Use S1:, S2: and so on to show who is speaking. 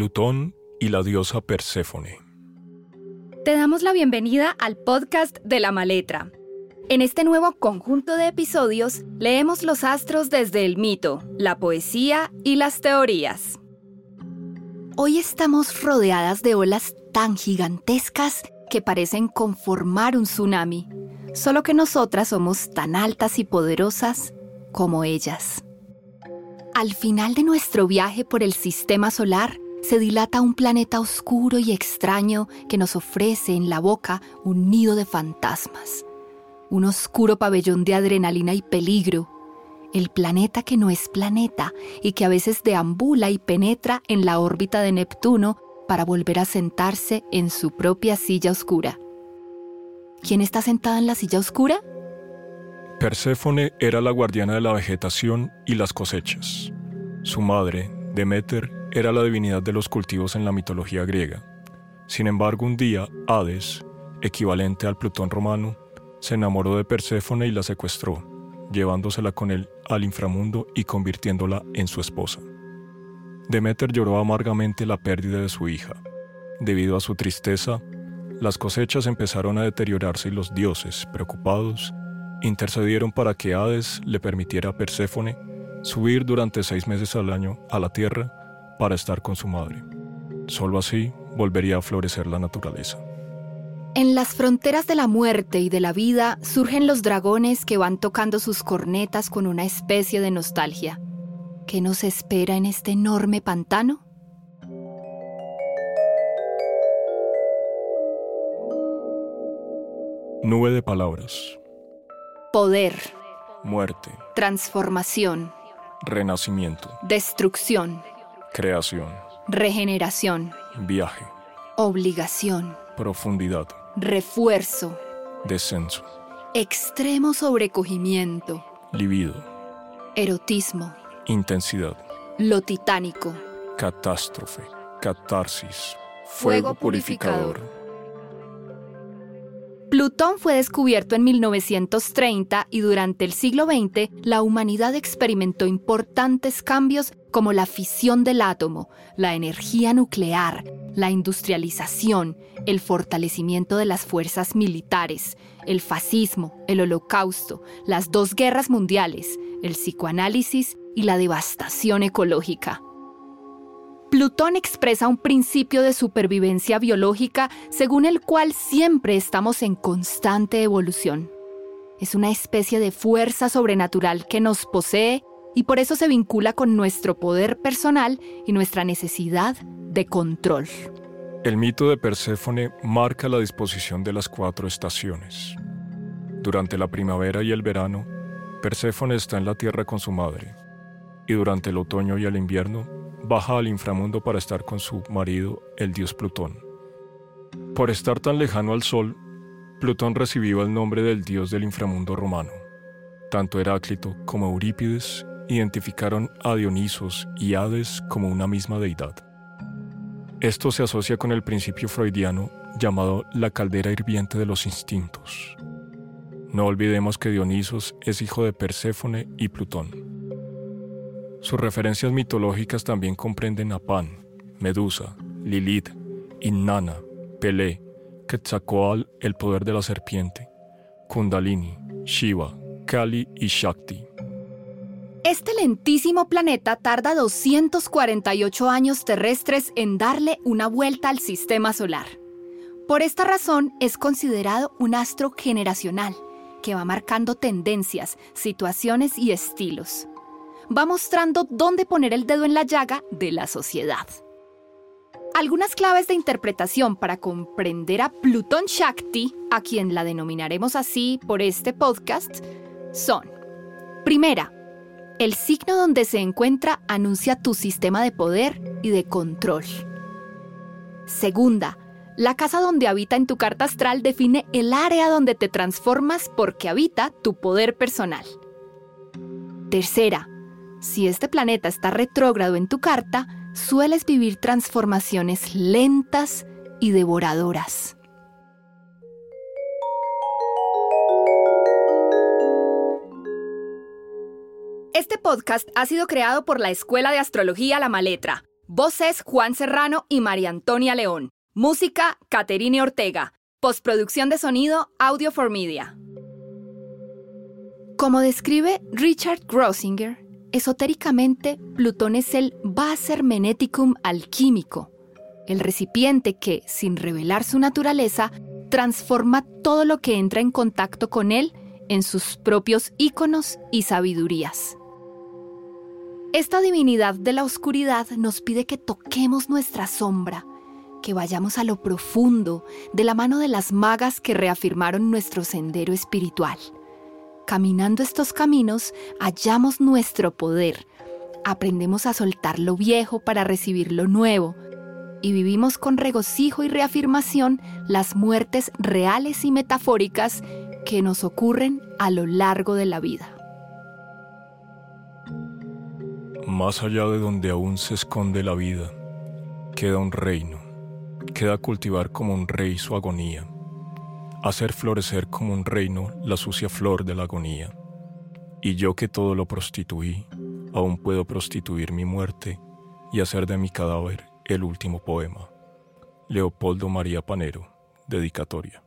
S1: Plutón y la diosa Perséfone.
S2: Te damos la bienvenida al podcast de la Maletra. En este nuevo conjunto de episodios leemos los astros desde el mito, la poesía y las teorías. Hoy estamos rodeadas de olas tan gigantescas que parecen conformar un tsunami, solo que nosotras somos tan altas y poderosas como ellas. Al final de nuestro viaje por el sistema solar, se dilata un planeta oscuro y extraño que nos ofrece en la boca un nido de fantasmas, un oscuro pabellón de adrenalina y peligro, el planeta que no es planeta y que a veces deambula y penetra en la órbita de Neptuno para volver a sentarse en su propia silla oscura. ¿Quién está sentada en la silla oscura?
S1: Perséfone era la guardiana de la vegetación y las cosechas. Su madre, Demeter, era la divinidad de los cultivos en la mitología griega. Sin embargo, un día, Hades, equivalente al Plutón romano, se enamoró de Perséfone y la secuestró, llevándosela con él al inframundo y convirtiéndola en su esposa. Demeter lloró amargamente la pérdida de su hija. Debido a su tristeza, las cosechas empezaron a deteriorarse y los dioses, preocupados, intercedieron para que Hades le permitiera a Perséfone subir durante seis meses al año a la tierra para estar con su madre. Solo así volvería a florecer la naturaleza.
S2: En las fronteras de la muerte y de la vida surgen los dragones que van tocando sus cornetas con una especie de nostalgia. ¿Qué nos espera en este enorme pantano?
S1: Nube de palabras.
S2: Poder.
S1: Muerte.
S2: Transformación.
S1: Renacimiento.
S2: Destrucción.
S1: Creación.
S2: Regeneración.
S1: Viaje.
S2: Obligación.
S1: Profundidad.
S2: Refuerzo.
S1: Descenso.
S2: Extremo sobrecogimiento.
S1: Libido.
S2: Erotismo.
S1: Intensidad.
S2: Lo titánico.
S1: Catástrofe. Catarsis.
S2: Fuego purificador. Plutón fue descubierto en 1930 y durante el siglo XX la humanidad experimentó importantes cambios como la fisión del átomo, la energía nuclear, la industrialización, el fortalecimiento de las fuerzas militares, el fascismo, el holocausto, las dos guerras mundiales, el psicoanálisis y la devastación ecológica. Plutón expresa un principio de supervivencia biológica según el cual siempre estamos en constante evolución. Es una especie de fuerza sobrenatural que nos posee y por eso se vincula con nuestro poder personal y nuestra necesidad de control.
S1: El mito de Perséfone marca la disposición de las cuatro estaciones. Durante la primavera y el verano, Perséfone está en la tierra con su madre, y durante el otoño y el invierno baja al inframundo para estar con su marido, el dios Plutón. Por estar tan lejano al Sol, Plutón recibió el nombre del dios del inframundo romano. Tanto Heráclito como Eurípides identificaron a Dionisos y Hades como una misma deidad. Esto se asocia con el principio freudiano llamado la caldera hirviente de los instintos. No olvidemos que Dionisos es hijo de Perséfone y Plutón. Sus referencias mitológicas también comprenden a Pan, Medusa, Lilith, Inanna, Pelé, Quetzalcoatl, el poder de la serpiente, Kundalini, Shiva, Kali y Shakti.
S2: Este lentísimo planeta tarda 248 años terrestres en darle una vuelta al sistema solar. Por esta razón es considerado un astro generacional que va marcando tendencias, situaciones y estilos va mostrando dónde poner el dedo en la llaga de la sociedad. Algunas claves de interpretación para comprender a Plutón Shakti, a quien la denominaremos así por este podcast, son, primera, el signo donde se encuentra anuncia tu sistema de poder y de control. Segunda, la casa donde habita en tu carta astral define el área donde te transformas porque habita tu poder personal. Tercera, si este planeta está retrógrado en tu carta, sueles vivir transformaciones lentas y devoradoras. Este podcast ha sido creado por la Escuela de Astrología La Maletra. Voces Juan Serrano y María Antonia León. Música Caterine Ortega. Postproducción de sonido Audio for Media. Como describe Richard Grossinger, esotéricamente Plutón es el Vas hermeneticum alquímico, el recipiente que, sin revelar su naturaleza, transforma todo lo que entra en contacto con él en sus propios íconos y sabidurías. Esta divinidad de la oscuridad nos pide que toquemos nuestra sombra, que vayamos a lo profundo de la mano de las magas que reafirmaron nuestro sendero espiritual. Caminando estos caminos, hallamos nuestro poder, aprendemos a soltar lo viejo para recibir lo nuevo, y vivimos con regocijo y reafirmación las muertes reales y metafóricas que nos ocurren a lo largo de la vida.
S1: Más allá de donde aún se esconde la vida, queda un reino, queda cultivar como un rey su agonía, hacer florecer como un reino la sucia flor de la agonía. Y yo que todo lo prostituí, aún puedo prostituir mi muerte y hacer de mi cadáver el último poema. Leopoldo María Panero, dedicatoria.